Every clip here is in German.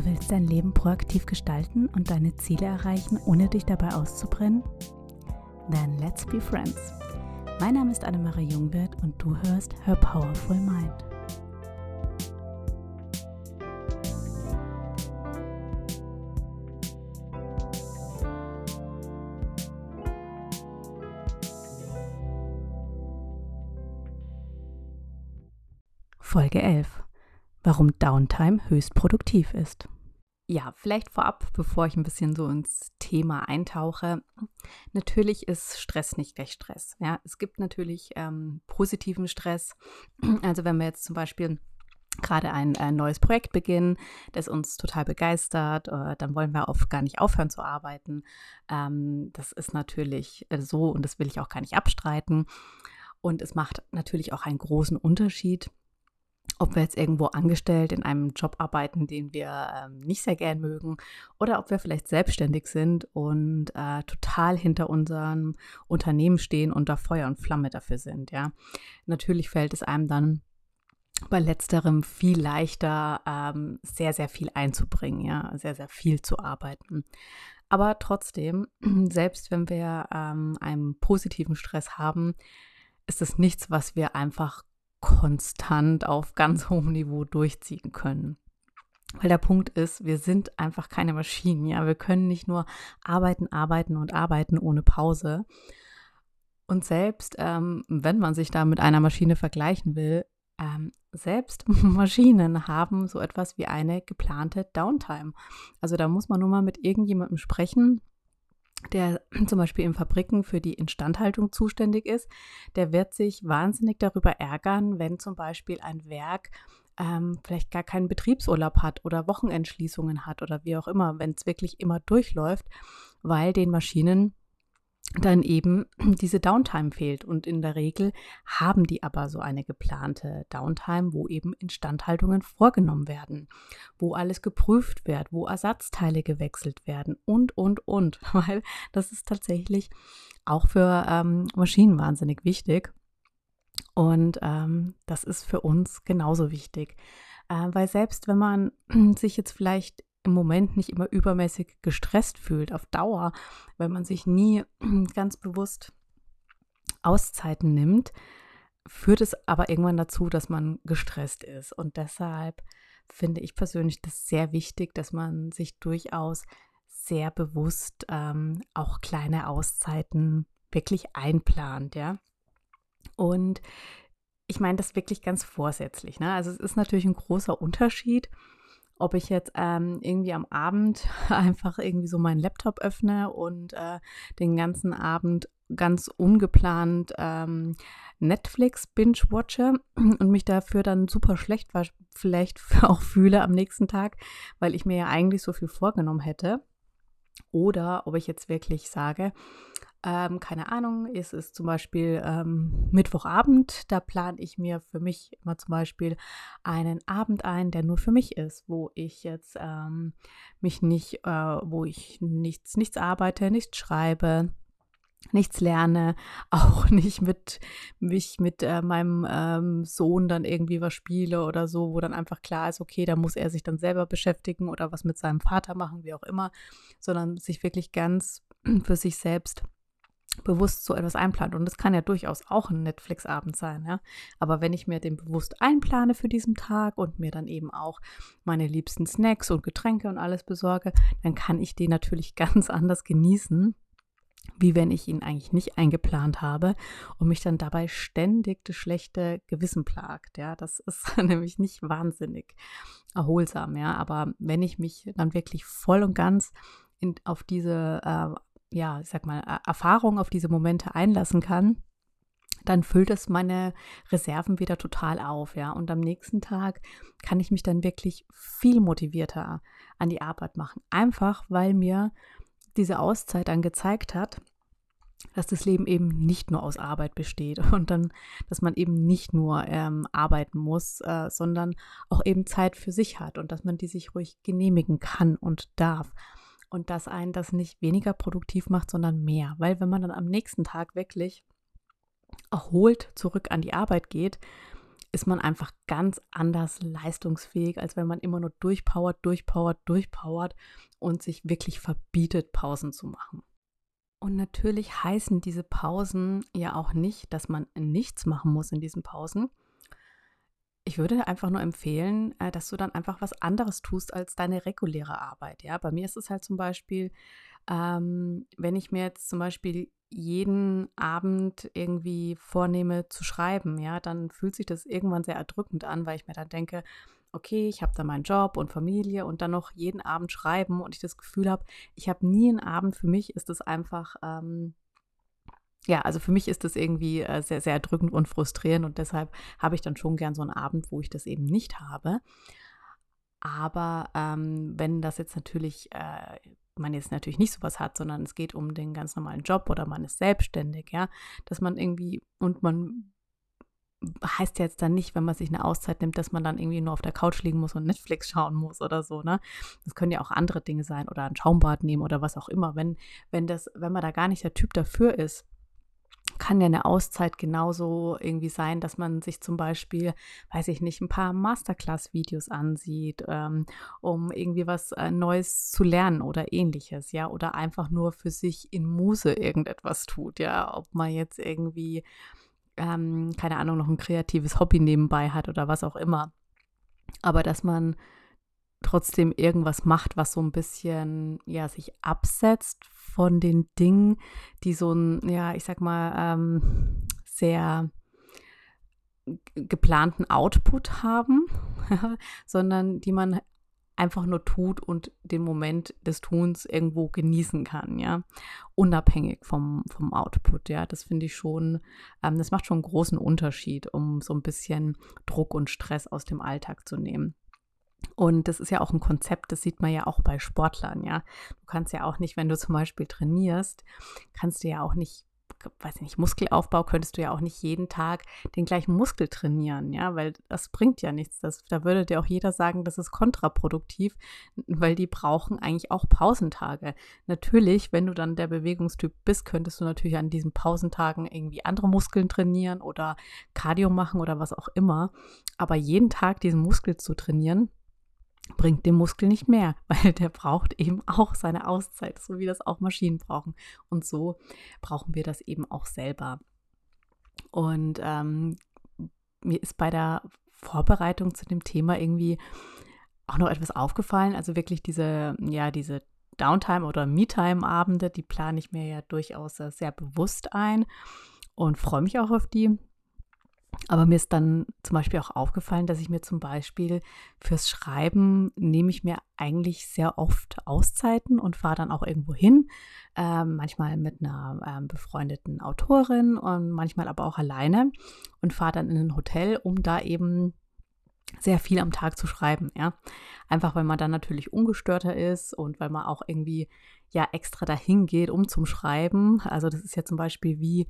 Du willst dein Leben proaktiv gestalten und deine Ziele erreichen, ohne dich dabei auszubrennen? Then let's be friends. Mein Name ist Annemarie Jungwirth und du hörst Her Powerful Mind. Folge 11 warum Downtime höchst produktiv ist. Ja, vielleicht vorab, bevor ich ein bisschen so ins Thema eintauche. Natürlich ist Stress nicht gleich Stress. Ja, es gibt natürlich ähm, positiven Stress. Also wenn wir jetzt zum Beispiel gerade ein, ein, neues Projekt beginnen, das uns total begeistert, äh, dann wollen wir oft gar nicht aufhören zu arbeiten. Ähm, das ist natürlich äh, so und das will ich auch gar nicht abstreiten. Und es macht natürlich auch einen großen Unterschied, ob wir jetzt irgendwo angestellt in einem Job arbeiten, den wir ähm, nicht sehr gern mögen, oder ob wir vielleicht selbstständig sind und äh, total hinter unserem Unternehmen stehen und da Feuer und Flamme dafür sind. Ja, natürlich fällt es einem dann bei letzterem viel leichter, ähm, sehr, sehr viel einzubringen, ja, sehr, sehr viel zu arbeiten. Aber trotzdem, selbst wenn wir ähm, einen positiven Stress haben, ist es nichts, was wir einfach konstant auf ganz hohem Niveau durchziehen können. Weil der Punkt ist, wir sind einfach keine Maschinen, ja. Wir können nicht nur arbeiten, arbeiten und arbeiten ohne Pause. Und selbst ähm, wenn man sich da mit einer Maschine vergleichen will, ähm, selbst Maschinen haben so etwas wie eine geplante Downtime. Also da muss man nur mal mit irgendjemandem sprechen, der zum Beispiel in Fabriken für die Instandhaltung zuständig ist, der wird sich wahnsinnig darüber ärgern, wenn zum Beispiel ein Werk ähm, vielleicht gar keinen Betriebsurlaub hat oder Wochenendschließungen hat oder wie auch immer, wenn es wirklich immer durchläuft, weil den Maschinen dann eben diese Downtime fehlt. Und in der Regel haben die aber so eine geplante Downtime, wo eben Instandhaltungen vorgenommen werden, wo alles geprüft wird, wo Ersatzteile gewechselt werden und, und, und. Weil das ist tatsächlich auch für ähm, Maschinen wahnsinnig wichtig. Und ähm, das ist für uns genauso wichtig. Äh, weil selbst wenn man sich jetzt vielleicht im Moment nicht immer übermäßig gestresst fühlt auf Dauer, wenn man sich nie ganz bewusst Auszeiten nimmt, führt es aber irgendwann dazu, dass man gestresst ist. Und deshalb finde ich persönlich das sehr wichtig, dass man sich durchaus sehr bewusst ähm, auch kleine Auszeiten wirklich einplant, ja. Und ich meine das wirklich ganz vorsätzlich. Ne? Also es ist natürlich ein großer Unterschied, ob ich jetzt ähm, irgendwie am Abend einfach irgendwie so meinen Laptop öffne und äh, den ganzen Abend ganz ungeplant ähm, Netflix binge-watche und mich dafür dann super schlecht vielleicht auch fühle am nächsten Tag, weil ich mir ja eigentlich so viel vorgenommen hätte. Oder ob ich jetzt wirklich sage, ähm, keine Ahnung, ist es zum Beispiel ähm, Mittwochabend, da plane ich mir für mich immer zum Beispiel einen Abend ein, der nur für mich ist, wo ich jetzt ähm, mich nicht, äh, wo ich nichts, nichts arbeite, nichts schreibe, nichts lerne, auch nicht mit mich mit äh, meinem ähm, Sohn dann irgendwie was spiele oder so, wo dann einfach klar ist, okay, da muss er sich dann selber beschäftigen oder was mit seinem Vater machen, wie auch immer, sondern sich wirklich ganz für sich selbst bewusst so etwas einplant. Und das kann ja durchaus auch ein Netflix-Abend sein, ja. Aber wenn ich mir den bewusst einplane für diesen Tag und mir dann eben auch meine liebsten Snacks und Getränke und alles besorge, dann kann ich den natürlich ganz anders genießen, wie wenn ich ihn eigentlich nicht eingeplant habe und mich dann dabei ständig das schlechte Gewissen plagt. Ja, das ist nämlich nicht wahnsinnig erholsam, ja. Aber wenn ich mich dann wirklich voll und ganz in, auf diese äh, ja, ich sag mal, Erfahrung auf diese Momente einlassen kann, dann füllt es meine Reserven wieder total auf, ja. Und am nächsten Tag kann ich mich dann wirklich viel motivierter an die Arbeit machen. Einfach, weil mir diese Auszeit dann gezeigt hat, dass das Leben eben nicht nur aus Arbeit besteht und dann, dass man eben nicht nur ähm, arbeiten muss, äh, sondern auch eben Zeit für sich hat und dass man die sich ruhig genehmigen kann und darf und dass einen das nicht weniger produktiv macht, sondern mehr. Weil wenn man dann am nächsten Tag wirklich erholt zurück an die Arbeit geht, ist man einfach ganz anders leistungsfähig, als wenn man immer nur durchpowert, durchpowert, durchpowert und sich wirklich verbietet, Pausen zu machen. Und natürlich heißen diese Pausen ja auch nicht, dass man nichts machen muss in diesen Pausen. Ich würde einfach nur empfehlen, äh, dass du dann einfach was anderes tust als deine reguläre Arbeit. Ja, bei mir ist es halt zum Beispiel, ähm, wenn ich mir jetzt zum Beispiel jeden Abend irgendwie vornehme zu schreiben, ja, dann fühlt sich das irgendwann sehr erdrückend an, weil ich mir dann denke, okay, ich habe da meinen Job und Familie und dann noch jeden Abend schreiben und ich das Gefühl habe, ich habe nie einen Abend für mich, ist es einfach, ähm, ja, also für mich ist das irgendwie äh, sehr, sehr erdrückend und frustrierend und deshalb habe ich dann schon gern so einen Abend, wo ich das eben nicht habe. Aber ähm, wenn das jetzt natürlich äh, man jetzt natürlich nicht sowas hat, sondern es geht um den ganz normalen Job oder man ist selbstständig, ja, dass man irgendwie und man heißt jetzt dann nicht, wenn man sich eine Auszeit nimmt, dass man dann irgendwie nur auf der Couch liegen muss und Netflix schauen muss oder so, ne? Das können ja auch andere Dinge sein oder ein Schaumbad nehmen oder was auch immer. Wenn, wenn das, wenn man da gar nicht der Typ dafür ist, kann ja eine Auszeit genauso irgendwie sein, dass man sich zum Beispiel, weiß ich nicht, ein paar Masterclass-Videos ansieht, ähm, um irgendwie was äh, Neues zu lernen oder ähnliches, ja, oder einfach nur für sich in Muse irgendetwas tut, ja, ob man jetzt irgendwie, ähm, keine Ahnung, noch ein kreatives Hobby nebenbei hat oder was auch immer. Aber dass man trotzdem irgendwas macht, was so ein bisschen, ja, sich absetzt von den Dingen, die so ein, ja, ich sag mal, ähm, sehr geplanten Output haben, sondern die man einfach nur tut und den Moment des Tuns irgendwo genießen kann, ja, unabhängig vom, vom Output, ja, das finde ich schon, ähm, das macht schon einen großen Unterschied, um so ein bisschen Druck und Stress aus dem Alltag zu nehmen. Und das ist ja auch ein Konzept, das sieht man ja auch bei Sportlern, ja. Du kannst ja auch nicht, wenn du zum Beispiel trainierst, kannst du ja auch nicht, weiß ich nicht, Muskelaufbau könntest du ja auch nicht jeden Tag den gleichen Muskel trainieren, ja, weil das bringt ja nichts. Das, da würde dir auch jeder sagen, das ist kontraproduktiv, weil die brauchen eigentlich auch Pausentage. Natürlich, wenn du dann der Bewegungstyp bist, könntest du natürlich an diesen Pausentagen irgendwie andere Muskeln trainieren oder Cardio machen oder was auch immer. Aber jeden Tag diesen Muskel zu trainieren, bringt dem Muskel nicht mehr, weil der braucht eben auch seine Auszeit, so wie das auch Maschinen brauchen. Und so brauchen wir das eben auch selber. Und ähm, mir ist bei der Vorbereitung zu dem Thema irgendwie auch noch etwas aufgefallen. Also wirklich diese, ja, diese Downtime oder Me-Time-Abende, die plane ich mir ja durchaus sehr bewusst ein und freue mich auch auf die. Aber mir ist dann zum Beispiel auch aufgefallen, dass ich mir zum Beispiel fürs Schreiben nehme ich mir eigentlich sehr oft Auszeiten und fahre dann auch irgendwo hin. Ähm, manchmal mit einer ähm, befreundeten Autorin und manchmal aber auch alleine und fahre dann in ein Hotel, um da eben sehr viel am Tag zu schreiben, ja. Einfach weil man dann natürlich ungestörter ist und weil man auch irgendwie ja extra dahin geht, um zum Schreiben. Also das ist ja zum Beispiel wie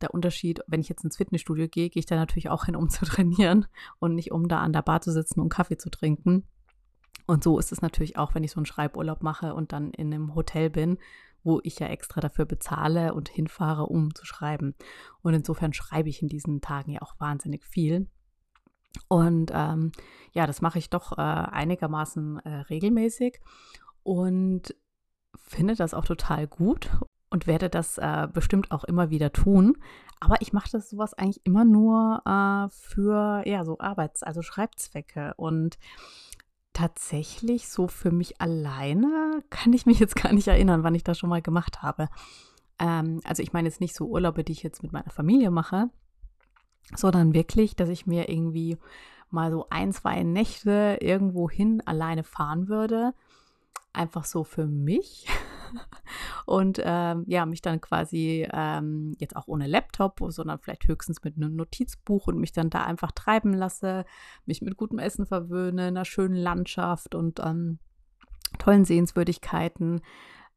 der Unterschied, wenn ich jetzt ins Fitnessstudio gehe, gehe ich da natürlich auch hin, um zu trainieren und nicht um da an der Bar zu sitzen und Kaffee zu trinken. Und so ist es natürlich auch, wenn ich so einen Schreiburlaub mache und dann in einem Hotel bin, wo ich ja extra dafür bezahle und hinfahre, um zu schreiben. Und insofern schreibe ich in diesen Tagen ja auch wahnsinnig viel. Und ähm, ja, das mache ich doch äh, einigermaßen äh, regelmäßig und finde das auch total gut und werde das äh, bestimmt auch immer wieder tun. Aber ich mache das sowas eigentlich immer nur äh, für ja so Arbeits-, also Schreibzwecke und tatsächlich so für mich alleine kann ich mich jetzt gar nicht erinnern, wann ich das schon mal gemacht habe. Ähm, also ich meine jetzt nicht so Urlaube, die ich jetzt mit meiner Familie mache, sondern wirklich, dass ich mir irgendwie mal so ein, zwei Nächte irgendwo hin alleine fahren würde. Einfach so für mich und ähm, ja, mich dann quasi ähm, jetzt auch ohne Laptop, sondern vielleicht höchstens mit einem Notizbuch und mich dann da einfach treiben lasse, mich mit gutem Essen verwöhne, einer schönen Landschaft und ähm, tollen Sehenswürdigkeiten.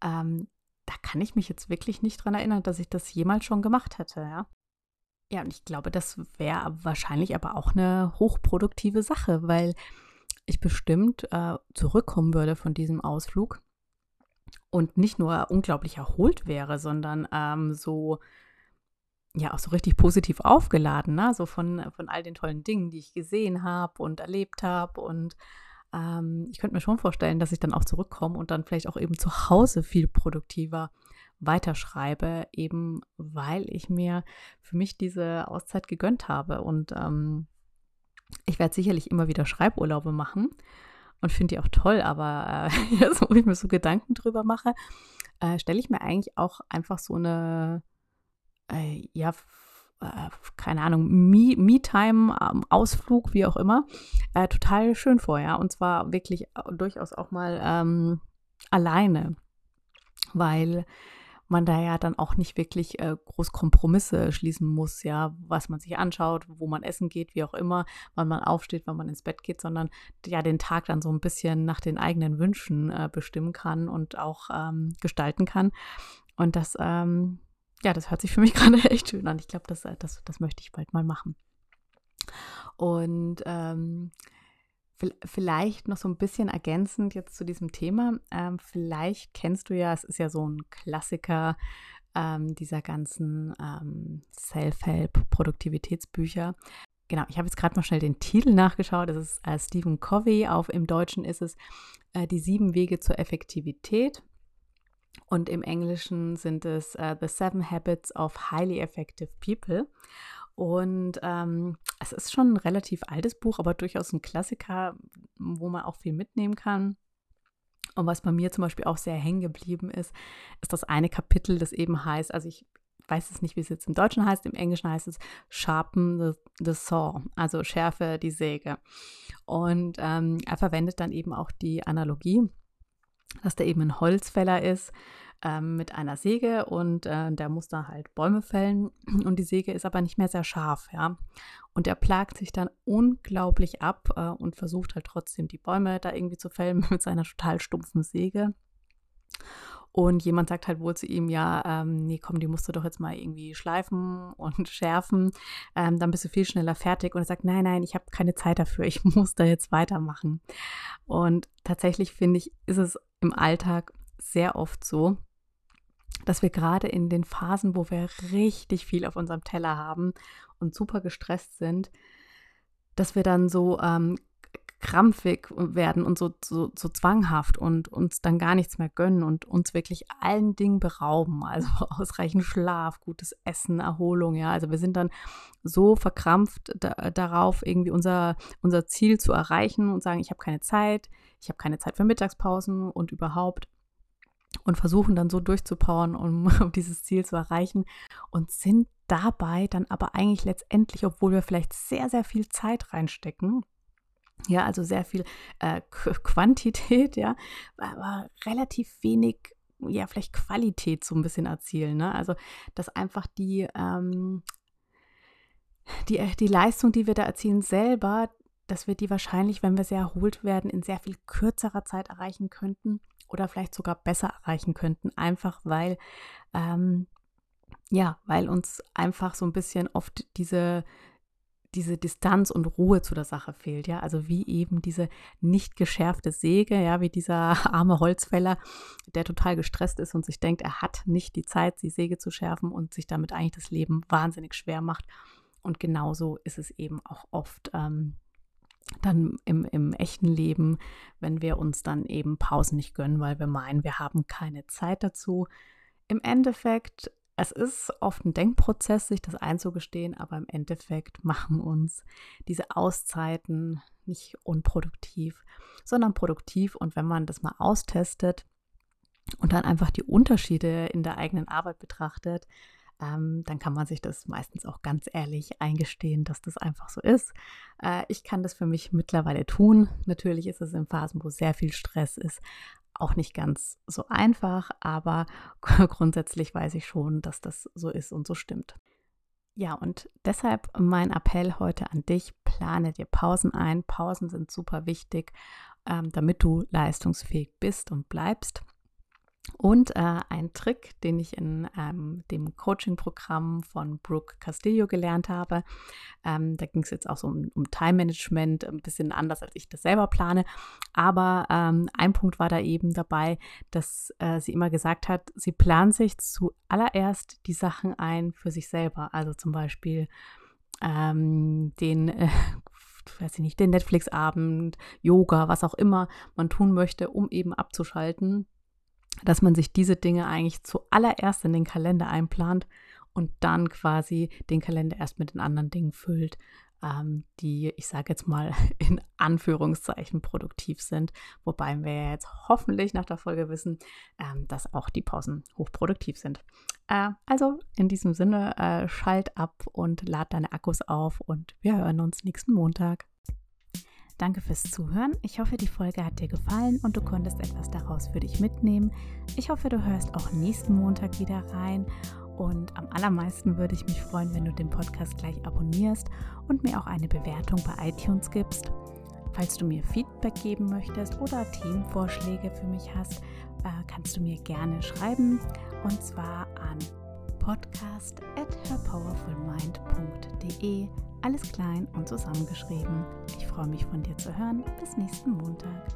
Ähm, da kann ich mich jetzt wirklich nicht dran erinnern, dass ich das jemals schon gemacht hätte, ja. Ja, und ich glaube, das wäre wahrscheinlich aber auch eine hochproduktive Sache, weil ich bestimmt äh, zurückkommen würde von diesem Ausflug und nicht nur unglaublich erholt wäre, sondern ähm, so, ja auch so richtig positiv aufgeladen, ne? so von, von all den tollen Dingen, die ich gesehen habe und erlebt habe. Und ähm, ich könnte mir schon vorstellen, dass ich dann auch zurückkomme und dann vielleicht auch eben zu Hause viel produktiver weiterschreibe, eben weil ich mir für mich diese Auszeit gegönnt habe. Und ähm, ich werde sicherlich immer wieder Schreiburlaube machen und finde die auch toll, aber äh, jetzt, wo ich mir so Gedanken drüber mache, äh, stelle ich mir eigentlich auch einfach so eine, äh, ja, äh, keine Ahnung, Me-Time, ähm, Ausflug, wie auch immer, äh, total schön vor, ja. Und zwar wirklich äh, durchaus auch mal ähm, alleine, weil man da ja dann auch nicht wirklich äh, groß Kompromisse schließen muss, ja, was man sich anschaut, wo man essen geht, wie auch immer, wann man aufsteht, wann man ins Bett geht, sondern ja den Tag dann so ein bisschen nach den eigenen Wünschen äh, bestimmen kann und auch ähm, gestalten kann. Und das, ähm, ja, das hört sich für mich gerade echt schön an. Ich glaube, das, äh, das, das möchte ich bald mal machen. Und ähm, Vielleicht noch so ein bisschen ergänzend jetzt zu diesem Thema. Ähm, vielleicht kennst du ja, es ist ja so ein Klassiker ähm, dieser ganzen ähm, Self-Help-Produktivitätsbücher. Genau, ich habe jetzt gerade mal schnell den Titel nachgeschaut. Das ist äh, Stephen Covey. Auf im Deutschen ist es äh, Die sieben Wege zur Effektivität. Und im Englischen sind es uh, The Seven Habits of Highly Effective People. Und ähm, es ist schon ein relativ altes Buch, aber durchaus ein Klassiker, wo man auch viel mitnehmen kann. Und was bei mir zum Beispiel auch sehr hängen geblieben ist, ist das eine Kapitel, das eben heißt, also ich weiß es nicht, wie es jetzt im Deutschen heißt, im Englischen heißt es Sharpen the, the Saw, also schärfe die Säge. Und ähm, er verwendet dann eben auch die Analogie, dass da eben ein Holzfäller ist ähm, mit einer Säge und äh, der muss da halt Bäume fällen und die Säge ist aber nicht mehr sehr scharf, ja. Und der plagt sich dann unglaublich ab äh, und versucht halt trotzdem die Bäume da irgendwie zu fällen mit seiner total stumpfen Säge. Und jemand sagt halt wohl zu ihm, ja, ähm, nee, komm, die musst du doch jetzt mal irgendwie schleifen und schärfen. Ähm, dann bist du viel schneller fertig. Und er sagt, nein, nein, ich habe keine Zeit dafür. Ich muss da jetzt weitermachen. Und tatsächlich finde ich, ist es im Alltag sehr oft so, dass wir gerade in den Phasen, wo wir richtig viel auf unserem Teller haben und super gestresst sind, dass wir dann so ähm, krampfig werden und so, so, so zwanghaft und uns dann gar nichts mehr gönnen und uns wirklich allen Dingen berauben. Also ausreichend Schlaf, gutes Essen, Erholung, ja. Also wir sind dann so verkrampft da, darauf, irgendwie unser, unser Ziel zu erreichen und sagen, ich habe keine Zeit, ich habe keine Zeit für Mittagspausen und überhaupt und versuchen dann so durchzupowern, um, um dieses Ziel zu erreichen und sind dabei dann aber eigentlich letztendlich, obwohl wir vielleicht sehr, sehr viel Zeit reinstecken, ja, also sehr viel äh, Quantität, ja, aber relativ wenig, ja, vielleicht Qualität so ein bisschen erzielen. Ne? Also, dass einfach die, ähm, die, äh, die Leistung, die wir da erzielen, selber, dass wir die wahrscheinlich, wenn wir sehr erholt werden, in sehr viel kürzerer Zeit erreichen könnten oder vielleicht sogar besser erreichen könnten, einfach weil, ähm, ja, weil uns einfach so ein bisschen oft diese, diese Distanz und Ruhe zu der Sache fehlt, ja, also wie eben diese nicht geschärfte Säge, ja, wie dieser arme Holzfäller, der total gestresst ist und sich denkt, er hat nicht die Zeit, die Säge zu schärfen und sich damit eigentlich das Leben wahnsinnig schwer macht. Und genauso ist es eben auch oft ähm, dann im, im echten Leben, wenn wir uns dann eben Pausen nicht gönnen, weil wir meinen, wir haben keine Zeit dazu. Im Endeffekt, es ist oft ein Denkprozess, sich das einzugestehen, aber im Endeffekt machen uns diese Auszeiten nicht unproduktiv, sondern produktiv. Und wenn man das mal austestet und dann einfach die Unterschiede in der eigenen Arbeit betrachtet, ähm, dann kann man sich das meistens auch ganz ehrlich eingestehen, dass das einfach so ist. Äh, ich kann das für mich mittlerweile tun. Natürlich ist es in Phasen, wo sehr viel Stress ist, auch nicht ganz so einfach, aber grundsätzlich weiß ich schon, dass das so ist und so stimmt. Ja, und deshalb mein Appell heute an dich, plane dir Pausen ein. Pausen sind super wichtig, ähm, damit du leistungsfähig bist und bleibst. Und äh, ein Trick, den ich in ähm, dem Coaching-Programm von Brooke Castillo gelernt habe, ähm, da ging es jetzt auch so um, um Time-Management, ein bisschen anders, als ich das selber plane. Aber ähm, ein Punkt war da eben dabei, dass äh, sie immer gesagt hat, sie plant sich zuallererst die Sachen ein für sich selber. Also zum Beispiel ähm, den äh, weiß ich nicht, den Netflix-Abend, Yoga, was auch immer man tun möchte, um eben abzuschalten dass man sich diese Dinge eigentlich zuallererst in den Kalender einplant und dann quasi den Kalender erst mit den anderen Dingen füllt, ähm, die, ich sage jetzt mal, in Anführungszeichen produktiv sind. Wobei wir jetzt hoffentlich nach der Folge wissen, ähm, dass auch die Pausen hochproduktiv sind. Äh, also in diesem Sinne, äh, schalt ab und lad deine Akkus auf und wir hören uns nächsten Montag. Danke fürs Zuhören. Ich hoffe, die Folge hat dir gefallen und du konntest etwas daraus für dich mitnehmen. Ich hoffe, du hörst auch nächsten Montag wieder rein. Und am allermeisten würde ich mich freuen, wenn du den Podcast gleich abonnierst und mir auch eine Bewertung bei iTunes gibst. Falls du mir Feedback geben möchtest oder Themenvorschläge für mich hast, äh, kannst du mir gerne schreiben und zwar an podcast at herpowerfulmind.de. Alles klein und zusammengeschrieben. Ich freue mich von dir zu hören. Bis nächsten Montag.